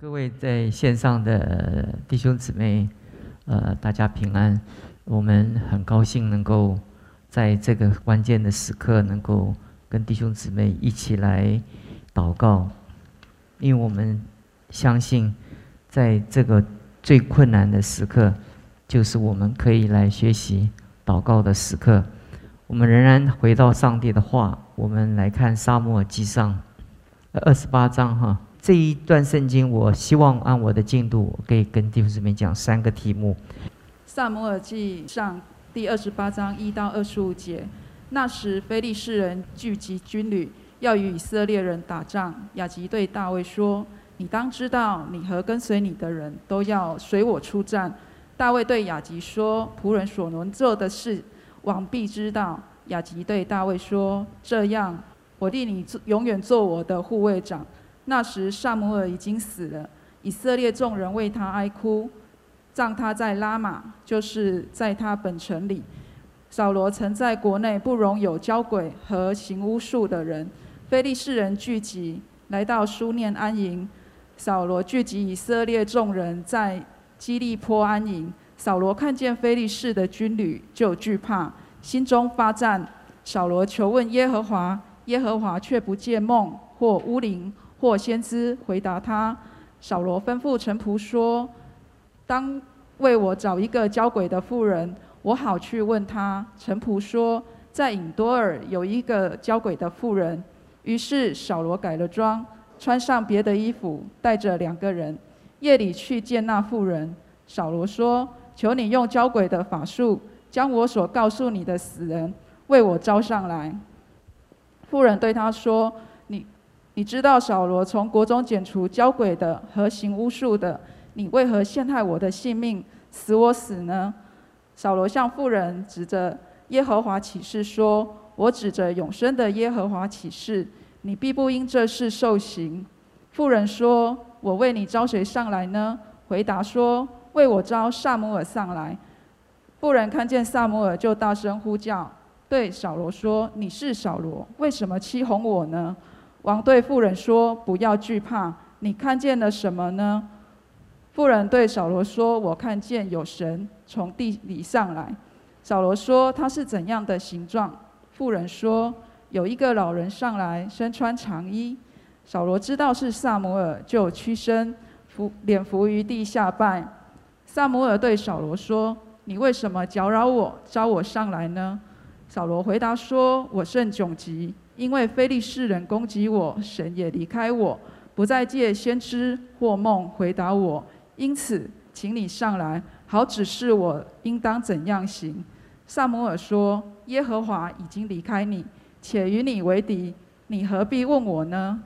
各位在线上的弟兄姊妹，呃，大家平安。我们很高兴能够在这个关键的时刻，能够跟弟兄姊妹一起来祷告，因为我们相信，在这个最困难的时刻，就是我们可以来学习祷告的时刻。我们仍然回到上帝的话，我们来看沙漠耳记上二十八章哈。这一段圣经，我希望按我的进度，可以跟弟兄姊妹讲三个题目。萨摩尔记上第二十八章一到二十五节，那时非利士人聚集军旅，要与以色列人打仗。亚吉对大卫说：“你当知道，你和跟随你的人都要随我出战。”大卫对亚吉说：“仆人所能做的事，王必知道。”亚吉对大卫说：“这样，我立你永远做我的护卫长。”那时，萨姆尔已经死了，以色列众人为他哀哭，葬他在拉玛，就是在他本城里。扫罗曾在国内不容有交鬼和行巫术的人。非利士人聚集，来到书念安营。扫罗聚集以色列众人在基利坡安营。扫罗看见非利士的军旅，就惧怕，心中发战。扫罗求问耶和华，耶和华却不见梦或乌灵。或先知回答他：“扫罗吩咐臣仆说，当为我找一个交鬼的妇人，我好去问他。”臣仆说：“在隐多尔有一个交鬼的妇人。”于是扫罗改了装，穿上别的衣服，带着两个人，夜里去见那妇人。扫罗说：“求你用交鬼的法术，将我所告诉你的死人为我招上来。”妇人对他说。你知道扫罗从国中剪除交鬼的和行巫术的，你为何陷害我的性命，使我死呢？扫罗向妇人指着耶和华起誓说：“我指着永生的耶和华起誓，你必不因这事受刑。”妇人说：“我为你招谁上来呢？”回答说：“为我招萨姆尔上来。”妇人看见萨姆尔，就大声呼叫，对扫罗说：“你是扫罗，为什么欺哄我呢？”王对妇人说：“不要惧怕，你看见了什么呢？”妇人对扫罗说：“我看见有神从地里上来。”扫罗说：“他是怎样的形状？”妇人说：“有一个老人上来，身穿长衣。”扫罗知道是萨摩尔，就屈身伏脸伏于地下拜。萨摩尔对扫罗说：“你为什么搅扰我，招我上来呢？”扫罗回答说：“我甚窘急。”因为非利士人攻击我，神也离开我，不再借先知或梦回答我。因此，请你上来，好指示我应当怎样行。萨摩尔说：“耶和华已经离开你，且与你为敌，你何必问我呢？”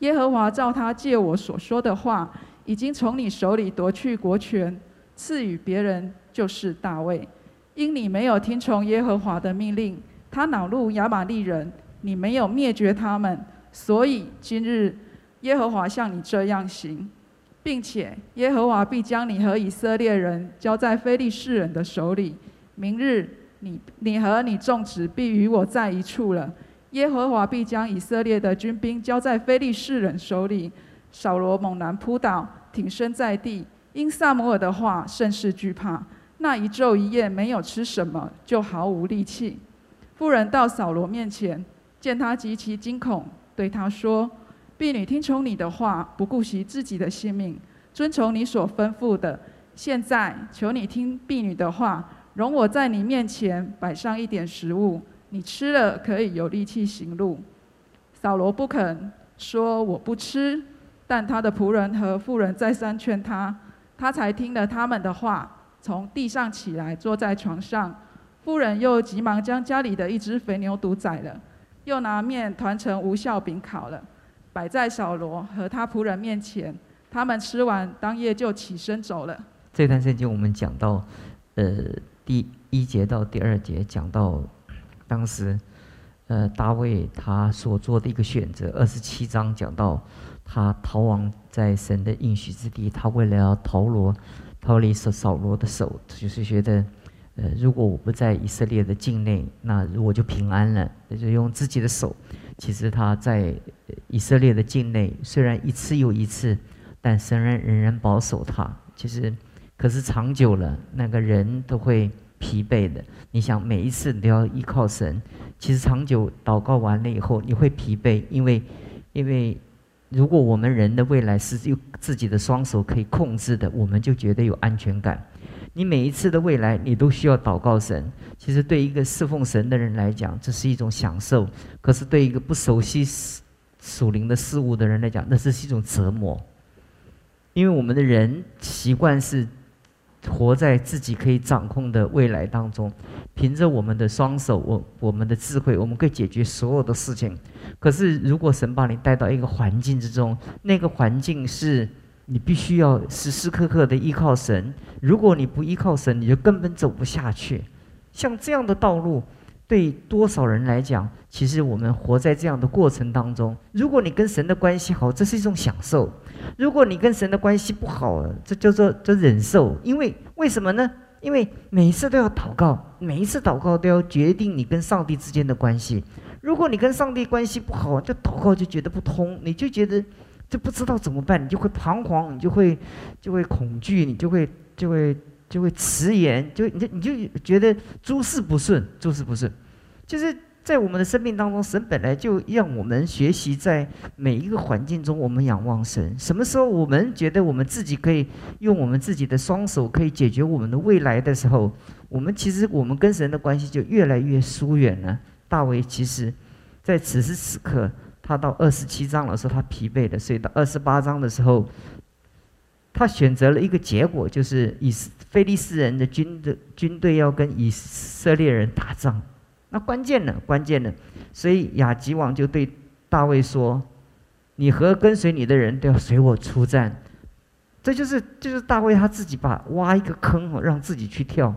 耶和华照他借我所说的话，已经从你手里夺去国权，赐予别人，就是大卫。因你没有听从耶和华的命令，他恼怒亚玛利人。你没有灭绝他们，所以今日耶和华像你这样行，并且耶和华必将你和以色列人交在非利士人的手里。明日你你和你众子必与我在一处了。耶和华必将以色列的军兵交在非利士人手里。扫罗猛然扑倒，挺身在地，因萨摩尔的话甚是惧怕。那一昼一夜没有吃什么，就毫无力气。妇人到扫罗面前。见他极其惊恐，对他说：“婢女听从你的话，不顾惜自己的性命，遵从你所吩咐的。现在求你听婢女的话，容我在你面前摆上一点食物，你吃了可以有力气行路。”扫罗不肯说我不吃，但他的仆人和妇人再三劝他，他才听了他们的话，从地上起来，坐在床上。妇人又急忙将家里的一只肥牛犊宰了。又拿面团成无效饼烤了，摆在扫罗和他仆人面前。他们吃完，当夜就起身走了。这段圣经我们讲到，呃，第一节到第二节讲到，当时，呃，大卫他所做的一个选择。二十七章讲到，他逃亡在神的应许之地，他为了要逃罗，逃离扫扫罗的手，就是觉得。呃，如果我不在以色列的境内，那我就平安了。那就用自己的手，其实他在以色列的境内，虽然一次又一次但神人仍然保守他。其实，可是长久了，那个人都会疲惫的。你想，每一次都要依靠神，其实长久祷告完了以后，你会疲惫，因为，因为如果我们人的未来是用自己的双手可以控制的，我们就觉得有安全感。你每一次的未来，你都需要祷告神。其实对一个侍奉神的人来讲，这是一种享受；可是对一个不熟悉属灵的事物的人来讲，那是一种折磨。因为我们的人习惯是活在自己可以掌控的未来当中，凭着我们的双手，我我们的智慧，我们可以解决所有的事情。可是如果神把你带到一个环境之中，那个环境是。你必须要时时刻刻的依靠神。如果你不依靠神，你就根本走不下去。像这样的道路，对多少人来讲，其实我们活在这样的过程当中。如果你跟神的关系好，这是一种享受；如果你跟神的关系不好，这叫做这忍受。因为为什么呢？因为每一次都要祷告，每一次祷告都要决定你跟上帝之间的关系。如果你跟上帝关系不好，这祷告就觉得不通，你就觉得。就不知道怎么办，你就会彷徨，你就会就会恐惧，你就会就会就会迟延，就你就你就觉得诸事不顺，诸事不顺。就是在我们的生命当中，神本来就让我们学习，在每一个环境中，我们仰望神。什么时候我们觉得我们自己可以用我们自己的双手可以解决我们的未来的时候，我们其实我们跟神的关系就越来越疏远了。大卫其实，在此时此刻。他到二十七章的时候，他疲惫了，所以到二十八章的时候，他选择了一个结果，就是以菲利斯人的军的军队要跟以色列人打仗。那关键呢？关键呢？所以亚吉王就对大卫说：“你和跟随你的人都要随我出战。”这就是就是大卫他自己把挖一个坑让自己去跳，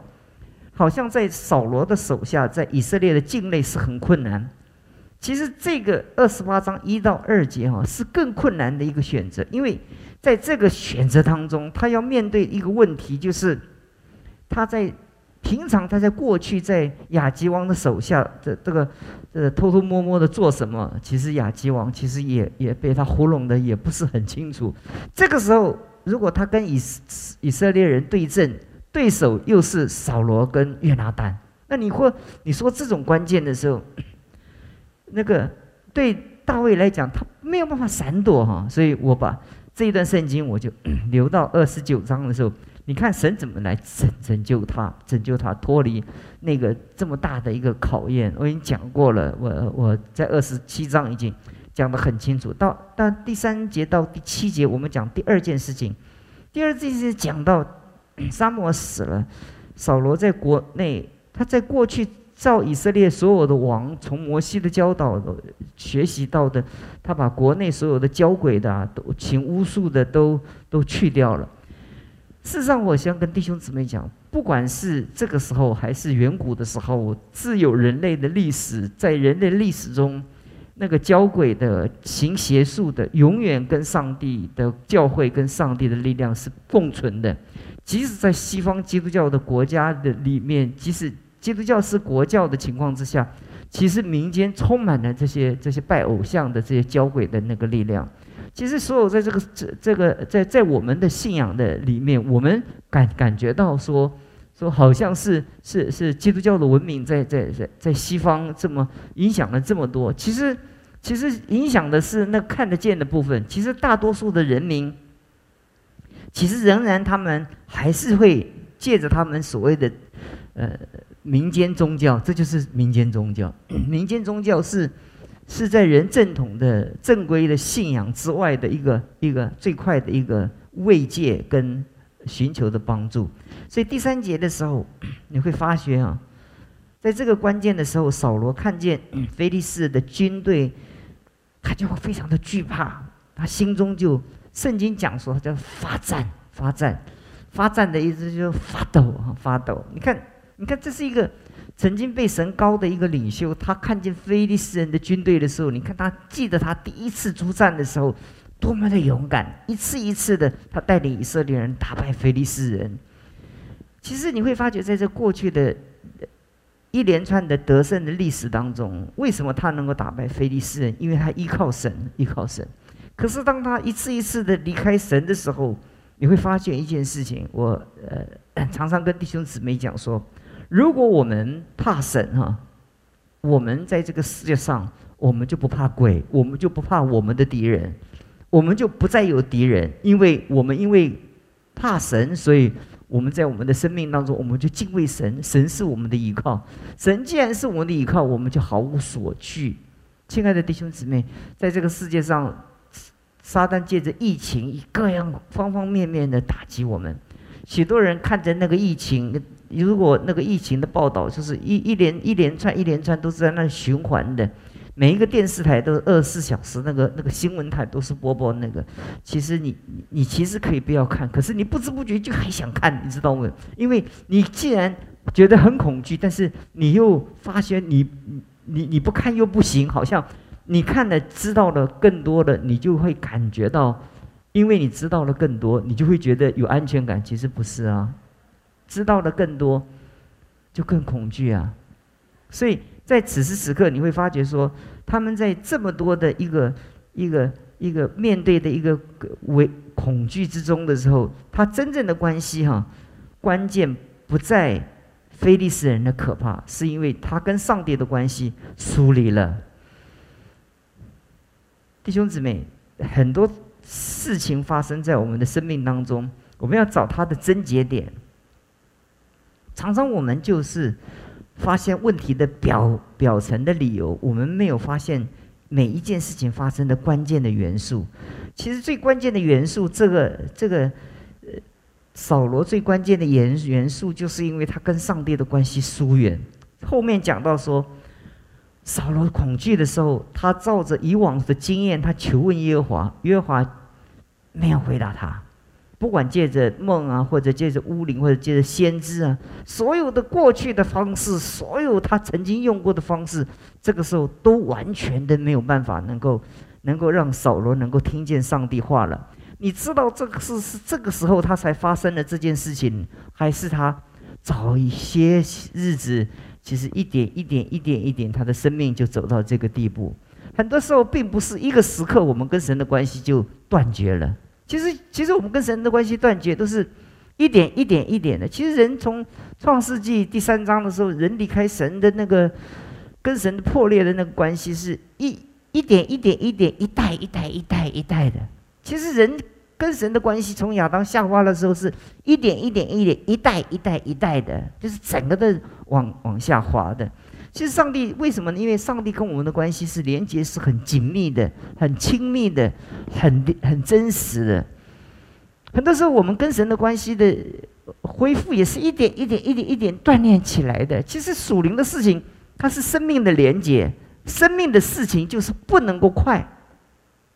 好像在扫罗的手下，在以色列的境内是很困难。其实这个二十八章一到二节哈是更困难的一个选择，因为在这个选择当中，他要面对一个问题，就是他在平常他在过去在亚吉王的手下的这个呃偷偷摸摸的做什么，其实亚吉王其实也也被他糊弄的也不是很清楚。这个时候，如果他跟以以色列人对阵，对手又是扫罗跟约拿丹，那你会你说这种关键的时候。那个对大卫来讲，他没有办法闪躲哈，所以我把这一段圣经我就 留到二十九章的时候，你看神怎么来拯拯救他，拯救他脱离那个这么大的一个考验。我已经讲过了，我我在二十七章已经讲得很清楚。到到第三节到第七节，我们讲第二件事情。第二件事情讲到沙漠死了，扫罗在国内，他在过去。照以色列所有的王从摩西的教导学习到的，他把国内所有的交鬼的、都请巫术的都都去掉了。事实上，我想跟弟兄姊妹讲，不管是这个时候还是远古的时候，自有人类的历史，在人类历史中，那个交鬼的、行邪术的，永远跟上帝的教会、跟上帝的力量是共存的。即使在西方基督教的国家的里面，即使基督教是国教的情况之下，其实民间充满了这些这些拜偶像的这些交鬼的那个力量。其实所有在这个这这个在在我们的信仰的里面，我们感感觉到说说好像是是是基督教的文明在在在在西方这么影响了这么多。其实其实影响的是那看得见的部分。其实大多数的人民，其实仍然他们还是会借着他们所谓的呃。民间宗教，这就是民间宗教。民间宗教是是在人正统的正规的信仰之外的一个一个最快的一个慰藉跟寻求的帮助。所以第三节的时候，你会发觉啊，在这个关键的时候，扫罗看见 菲利士的军队，他就会非常的惧怕，他心中就圣经讲说他叫发战发战发战的意思就是发抖啊发抖。你看。你看，这是一个曾经被神高的一个领袖，他看见非利士人的军队的时候，你看他记得他第一次出战的时候，多么的勇敢，一次一次的他带领以色列人打败非利士人。其实你会发觉，在这过去的一连串的得胜的历史当中，为什么他能够打败非利士人？因为他依靠神，依靠神。可是当他一次一次的离开神的时候，你会发现一件事情。我呃 常常跟弟兄姊妹讲说，如果我们怕神哈，我们在这个世界上，我们就不怕鬼，我们就不怕我们的敌人，我们就不再有敌人，因为我们因为怕神，所以。我们在我们的生命当中，我们就敬畏神，神是我们的依靠。神既然是我们的依靠，我们就毫无所惧。亲爱的弟兄姊妹，在这个世界上，撒旦借着疫情，以各样方方面面的打击我们。许多人看着那个疫情，如果那个疫情的报道，就是一一连一连串一连串都是在那循环的。每一个电视台都是二十四小时，那个那个新闻台都是播播那个。其实你你其实可以不要看，可是你不知不觉就还想看，你知道吗？因为你既然觉得很恐惧，但是你又发现你你你不看又不行，好像你看了知道了更多的，你就会感觉到，因为你知道了更多，你就会觉得有安全感。其实不是啊，知道的更多，就更恐惧啊，所以。在此时此刻，你会发觉说，他们在这么多的一个一个一个面对的一个为恐惧之中的时候，他真正的关系哈，关键不在非利士人的可怕，是因为他跟上帝的关系疏离了。弟兄姊妹，很多事情发生在我们的生命当中，我们要找他的症结点。常常我们就是。发现问题的表表层的理由，我们没有发现每一件事情发生的关键的元素。其实最关键的元素，这个这个呃，扫罗最关键的元元素，就是因为他跟上帝的关系疏远。后面讲到说，扫罗恐惧的时候，他照着以往的经验，他求问耶和华，耶和华没有回答他。不管借着梦啊，或者借着巫灵，或者借着先知啊，所有的过去的方式，所有他曾经用过的方式，这个时候都完全的没有办法能够能够让扫罗能够听见上帝话了。你知道这个是是这个时候他才发生的这件事情，还是他早一些日子，其实一点一点一点一点，他的生命就走到这个地步。很多时候并不是一个时刻，我们跟神的关系就断绝了。其实，其实我们跟神的关系断绝，都是一点一点一点的。其实，人从创世纪第三章的时候，人离开神的那个跟神破裂的那个关系，是一一点一点一点一代一代一代一代的。其实，人跟神的关系从亚当夏娃的时候，是一点一点一点一代一代一代的，就是整个的往往下滑的。其实，上帝为什么呢？因为上帝跟我们的关系是连接，是很紧密的、很亲密的、很很真实的。很多时候，我们跟神的关系的恢复，也是一点一点、一点一点锻炼起来的。其实，属灵的事情，它是生命的连接，生命的事情就是不能够快，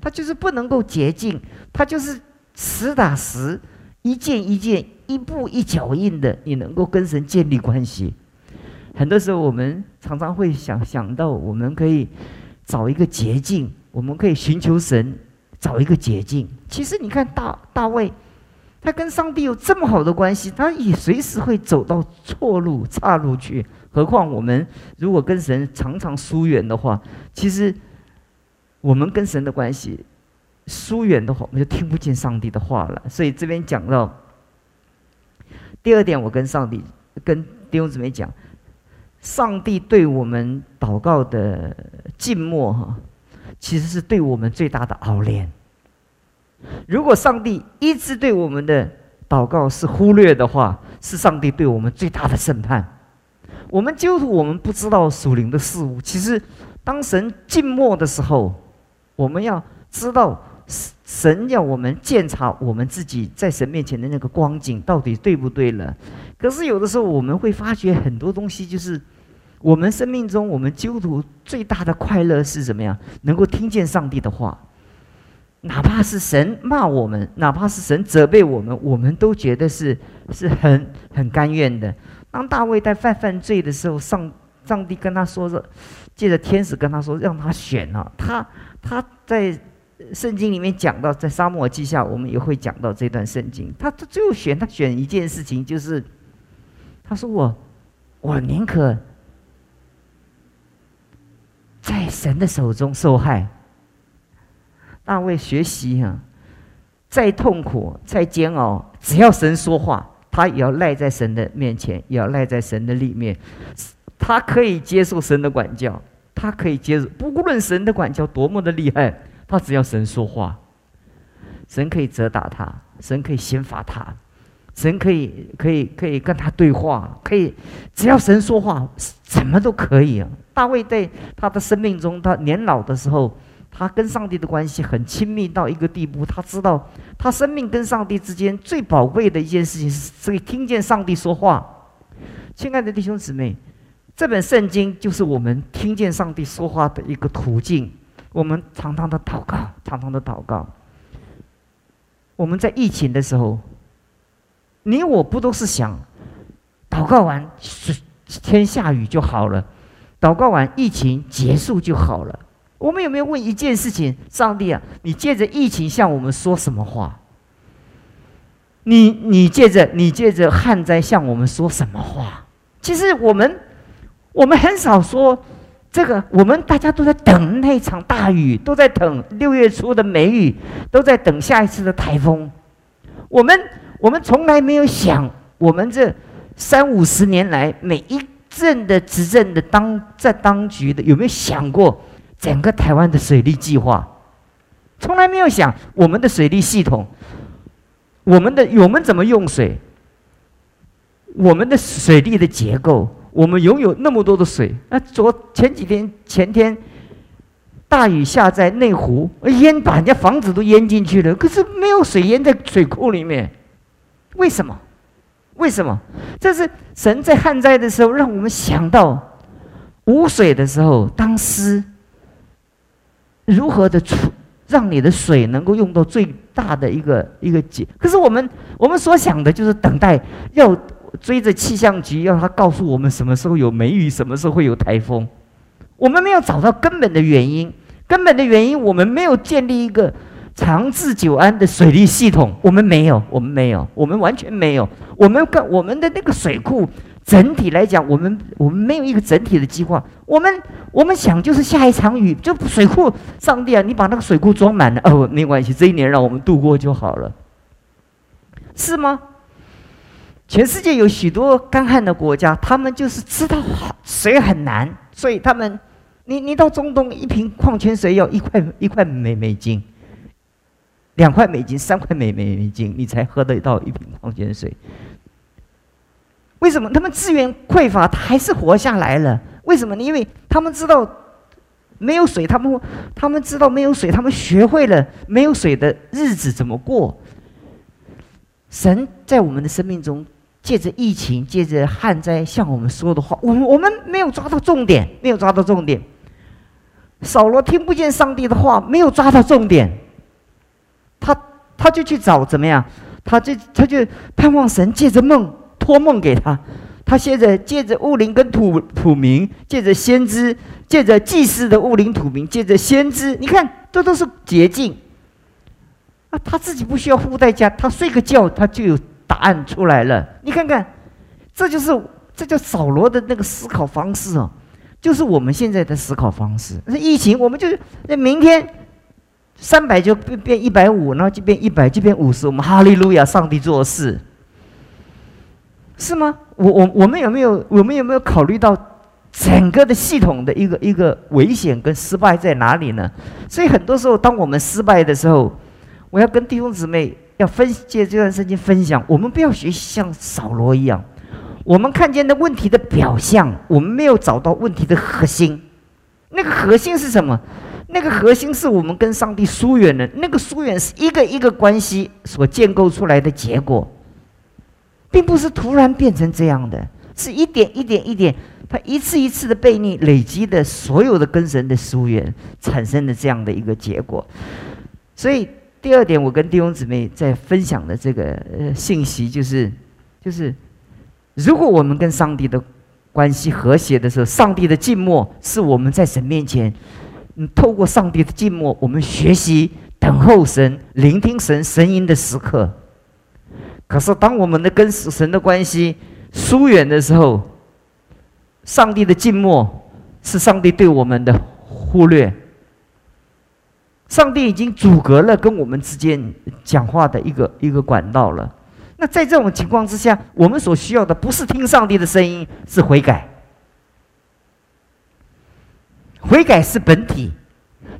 它就是不能够捷径，它就是实打实、一件一件、一步一脚印的，你能够跟神建立关系。很多时候，我们常常会想想到，我们可以找一个捷径，我们可以寻求神，找一个捷径。其实，你看大大卫，他跟上帝有这么好的关系，他也随时会走到错路、岔路去。何况我们如果跟神常常疏远的话，其实我们跟神的关系疏远的话，我们就听不见上帝的话了。所以这边讲到第二点，我跟上帝、跟弟兄姊妹讲。上帝对我们祷告的静默，哈，其实是对我们最大的熬炼。如果上帝一直对我们的祷告是忽略的话，是上帝对我们最大的审判。我们就是我们不知道属灵的事物。其实，当神静默的时候，我们要知道神要我们检查我们自己在神面前的那个光景到底对不对了。可是有的时候我们会发觉很多东西，就是我们生命中我们基督徒最大的快乐是怎么样？能够听见上帝的话，哪怕是神骂我们，哪怕是神责备我们，我们都觉得是是很很甘愿的。当大卫在犯犯罪的时候，上上帝跟他说着，借着天使跟他说，让他选啊。他他在圣经里面讲到，在沙漠记下，我们也会讲到这段圣经。他他最后选他选一件事情，就是。他说：“我，我宁可在神的手中受害。”大卫学习啊，再痛苦、再煎熬，只要神说话，他也要赖在神的面前，也要赖在神的里面。他可以接受神的管教，他可以接受，不论神的管教多么的厉害，他只要神说话，神可以责打他，神可以刑罚他。神可以可以可以跟他对话，可以只要神说话，什么都可以啊。大卫在他的生命中，他年老的时候，他跟上帝的关系很亲密到一个地步，他知道他生命跟上帝之间最宝贵的一件事情是可以听见上帝说话。亲爱的弟兄姊妹，这本圣经就是我们听见上帝说话的一个途径。我们常常的祷告，常常的祷告。我们在疫情的时候。你我不都是想，祷告完天下雨就好了，祷告完疫情结束就好了。我们有没有问一件事情？上帝啊，你借着疫情向我们说什么话？你你借着你借着旱灾向我们说什么话？其实我们我们很少说这个，我们大家都在等那场大雨，都在等六月初的梅雨，都在等下一次的台风。我们。我们从来没有想，我们这三五十年来每一阵的执政的当在当局的有没有想过整个台湾的水利计划？从来没有想我们的水利系统，我们的我们怎么用水，我们的水利的结构，我们拥有那么多的水。那昨前几天前天大雨下在内湖，淹把人家房子都淹进去了，可是没有水淹在水库里面。为什么？为什么？这是神在旱灾的时候，让我们想到无水的时候，当时如何的处，让你的水能够用到最大的一个一个解。可是我们我们所想的就是等待，要追着气象局，要他告诉我们什么时候有梅雨，什么时候会有台风。我们没有找到根本的原因，根本的原因，我们没有建立一个。长治久安的水利系统，我们没有，我们没有，我们完全没有。我们跟我们的那个水库整体来讲，我们我们没有一个整体的计划。我们我们想就是下一场雨，就水库，上帝啊，你把那个水库装满了，哦，没关系，这一年让我们度过就好了，是吗？全世界有许多干旱的国家，他们就是知道水很难，所以他们，你你到中东，一瓶矿泉水要一块一块美美金。两块美金、三块美美美金，你才喝得到一瓶矿泉水。为什么他们资源匮乏，他还是活下来了？为什么呢？因为他们知道没有水，他们他们知道没有水，他们学会了没有水的日子怎么过。神在我们的生命中，借着疫情、借着旱灾向我们说的话，我们我们没有抓到重点，没有抓到重点。扫罗听不见上帝的话，没有抓到重点。他他就去找怎么样？他就他就盼望神借着梦托梦给他。他现在借着物灵跟土土民，借着先知，借着祭司的物灵土民，借着先知。你看，这都是捷径。啊，他自己不需要付代价，他睡个觉，他就有答案出来了。你看看，这就是这叫扫罗的那个思考方式哦，就是我们现在的思考方式。那疫情，我们就那明天。三百就变变一百五，然后就变一百，就变五十。我们哈利路亚，上帝做事，是吗？我我我们有没有我们有没有考虑到整个的系统的一个一个危险跟失败在哪里呢？所以很多时候，当我们失败的时候，我要跟弟兄姊妹要分借这段时间分享，我们不要学习像扫罗一样，我们看见的问题的表象，我们没有找到问题的核心。那个核心是什么？那个核心是我们跟上帝疏远了，那个疏远是一个一个关系所建构出来的结果，并不是突然变成这样的，是一点一点一点，他一次一次的背逆累积的所有的跟神的疏远产生的这样的一个结果。所以第二点，我跟弟兄姊妹在分享的这个呃信息就是，就是如果我们跟上帝的关系和谐的时候，上帝的静默是我们在神面前。透过上帝的静默，我们学习等候神、聆听神声音的时刻。可是，当我们的跟神的关系疏远的时候，上帝的静默是上帝对我们的忽略。上帝已经阻隔了跟我们之间讲话的一个一个管道了。那在这种情况之下，我们所需要的不是听上帝的声音，是悔改。悔改是本体，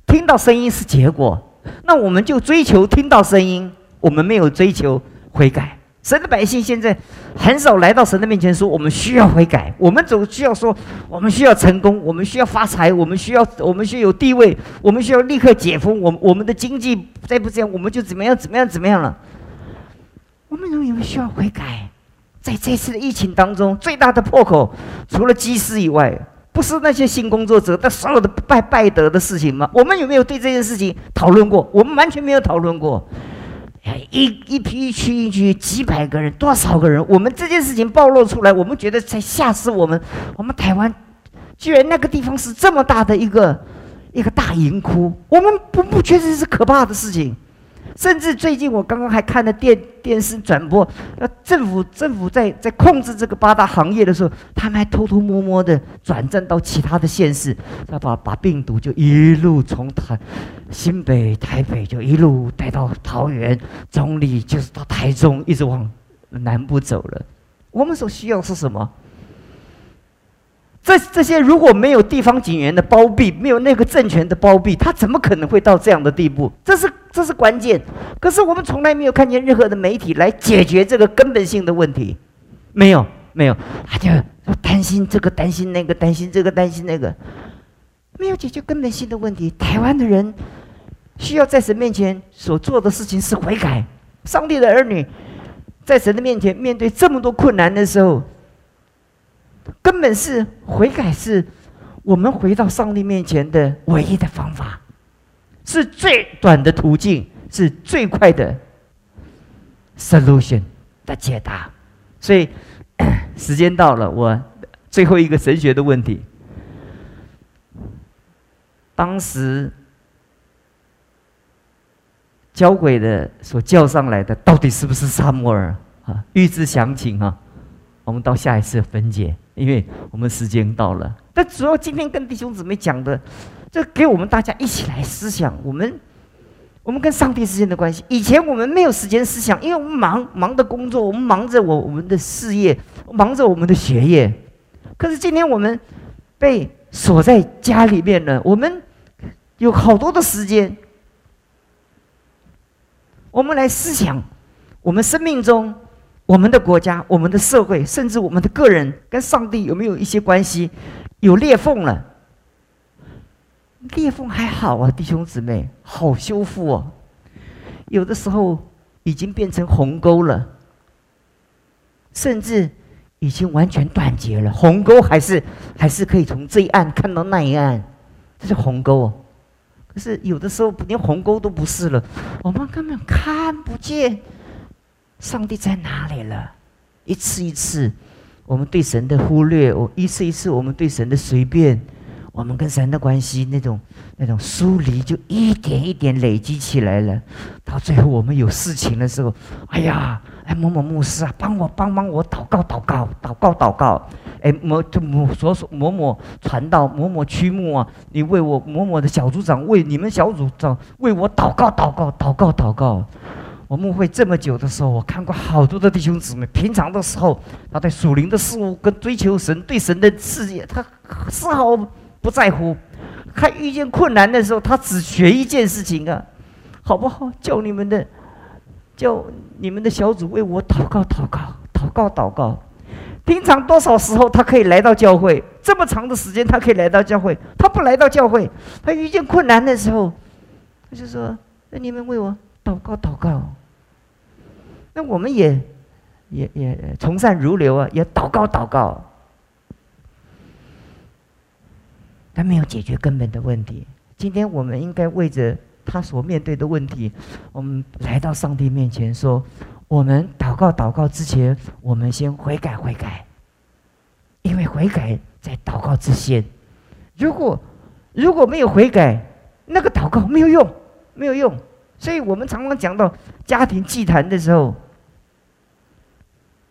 听到声音是结果。那我们就追求听到声音，我们没有追求悔改。神的百姓现在很少来到神的面前说：“我们需要悔改。”我们总需要说：“我们需要成功，我们需要发财，我们需要我们需要有地位，我们需要立刻解封。我我们的经济再不这样，我们就怎么样怎么样怎么样了。”我们认为需要悔改。在这次的疫情当中，最大的破口除了机师以外，不是那些新工作者，但所有的拜拜德的事情吗？我们有没有对这件事情讨论过？我们完全没有讨论过。一一批一区一区几百个人，多少个人？我们这件事情暴露出来，我们觉得才吓死我们。我们台湾居然那个地方是这么大的一个一个大银窟，我们不不确实是可怕的事情。甚至最近我刚刚还看了电电视转播，呃，政府政府在在控制这个八大行业的时候，他们还偷偷摸摸的转战到其他的县市，要把把病毒就一路从台新北、台北就一路带到桃园，总理就是到台中，一直往南部走了。我们所需要是什么？这这些如果没有地方警员的包庇，没有那个政权的包庇，他怎么可能会到这样的地步？这是这是关键。可是我们从来没有看见任何的媒体来解决这个根本性的问题，没有没有，他就担心这个担心那个担心这个担心那个，没有解决根本性的问题。台湾的人需要在神面前所做的事情是悔改。上帝的儿女在神的面前面对这么多困难的时候。根本是悔改，是我们回到上帝面前的唯一的方法，是最短的途径，是最快的 solution 的解答。所以，时间到了，我最后一个神学的问题：当时交鬼的所叫上来的，到底是不是萨摩尔？啊，预知详情啊，我们到下一次分解。因为我们时间到了，但主要今天跟弟兄姊妹讲的，这给我们大家一起来思想，我们我们跟上帝之间的关系。以前我们没有时间思想，因为我们忙忙的工作，我们忙着我我们的事业，忙着我们的学业。可是今天我们被锁在家里面了，我们有好多的时间，我们来思想我们生命中。我们的国家、我们的社会，甚至我们的个人，跟上帝有没有一些关系？有裂缝了，裂缝还好啊，弟兄姊妹，好修复哦。有的时候已经变成鸿沟了，甚至已经完全断绝了。鸿沟还是还是可以从这一岸看到那一岸，这是鸿沟哦。可是有的时候连鸿沟都不是了，我们根本看不见。上帝在哪里了？一次一次，我们对神的忽略，我一次一次我们对神的随便，我们跟神的关系那种那种疏离，就一点一点累积起来了。到最后，我们有事情的时候，哎呀，哎某某牧师啊，帮我帮帮我祷告祷告祷告祷告，哎某就某所所某某传道某某区牧啊，你为我某某的小组长为你们小组长为我祷告祷告祷告祷告。我们会这么久的时候，我看过好多的弟兄姊妹。平常的时候，他对属灵的事物跟追求神、对神的事业，他丝毫不在乎。他遇见困难的时候，他只学一件事情啊，好不好？叫你们的，叫你们的小组为我祷告、祷告、祷告、祷告。平常多少时候他可以来到教会？这么长的时间，他可以来到教会。他不来到教会，他遇见困难的时候，他就说：“那你们为我祷告、祷告。”那我们也，也也从善如流啊，也祷告祷告，他没有解决根本的问题。今天我们应该为着他所面对的问题，我们来到上帝面前说：我们祷告祷告之前，我们先悔改悔改，因为悔改在祷告之先。如果如果没有悔改，那个祷告没有用，没有用。所以我们常常讲到家庭祭坛的时候，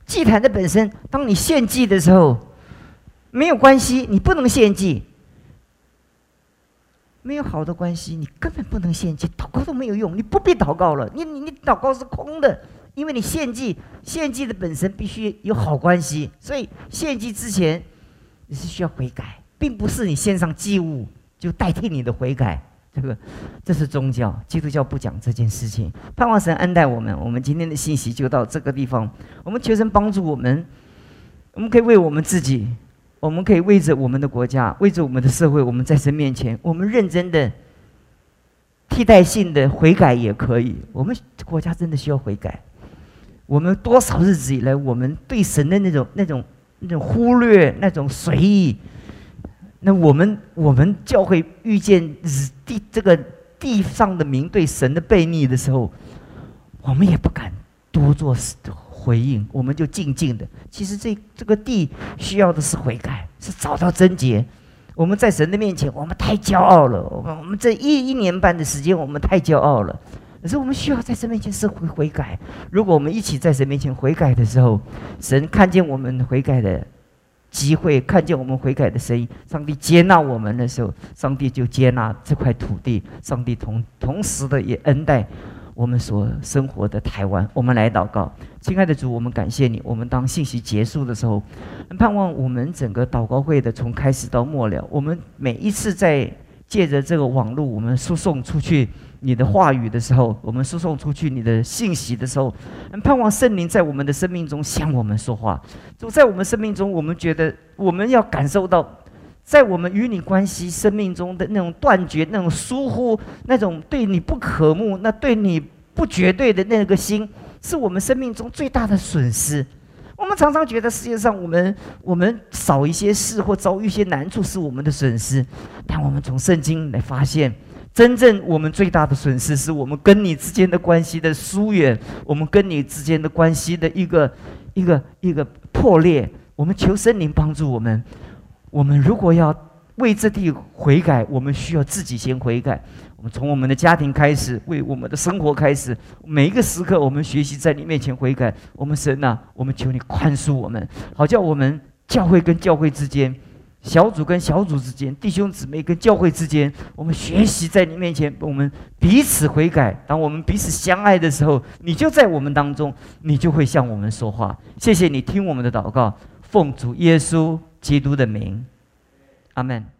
祭坛的本身，当你献祭的时候，没有关系，你不能献祭，没有好的关系，你根本不能献祭，祷告都没有用，你不必祷告了，你你你祷告是空的，因为你献祭，献祭的本身必须有好关系，所以献祭之前你是需要悔改，并不是你献上祭物就代替你的悔改。这个，这是宗教，基督教不讲这件事情。盼望神恩待我们，我们今天的信息就到这个地方。我们求神帮助我们，我们可以为我们自己，我们可以为着我们的国家，为着我们的社会，我们在神面前，我们认真的、替代性的悔改也可以。我们国家真的需要悔改。我们多少日子以来，我们对神的那种、那种、那种忽略，那种随意。那我们我们教会遇见地这个地上的民对神的背逆的时候，我们也不敢多做回应，我们就静静的。其实这这个地需要的是悔改，是找到贞洁。我们在神的面前，我们太骄傲了。我们我们这一一年半的时间，我们太骄傲了。可是我们需要在神面前是悔悔改。如果我们一起在神面前悔改的时候，神看见我们悔改的。机会看见我们悔改的声音，上帝接纳我们的时候，上帝就接纳这块土地。上帝同同时的也恩待我们所生活的台湾。我们来祷告，亲爱的主，我们感谢你。我们当信息结束的时候，盼望我们整个祷告会的从开始到末了，我们每一次在借着这个网络，我们输送出去。你的话语的时候，我们输送出去你的信息的时候，盼望圣灵在我们的生命中向我们说话。就在我们生命中，我们觉得我们要感受到，在我们与你关系生命中的那种断绝、那种疏忽、那种对你不可慕、那对你不绝对的那个心，是我们生命中最大的损失。我们常常觉得世界上我们我们少一些事或遭遇一些难处是我们的损失，但我们从圣经来发现。真正我们最大的损失，是我们跟你之间的关系的疏远，我们跟你之间的关系的一个一个一个破裂。我们求圣灵帮助我们。我们如果要为这地悔改，我们需要自己先悔改。我们从我们的家庭开始，为我们的生活开始，每一个时刻，我们学习在你面前悔改。我们神呐，我们求你宽恕我们，好叫我们教会跟教会之间。小组跟小组之间，弟兄姊妹跟教会之间，我们学习在你面前，我们彼此悔改。当我们彼此相爱的时候，你就在我们当中，你就会向我们说话。谢谢你听我们的祷告，奉主耶稣基督的名，阿门。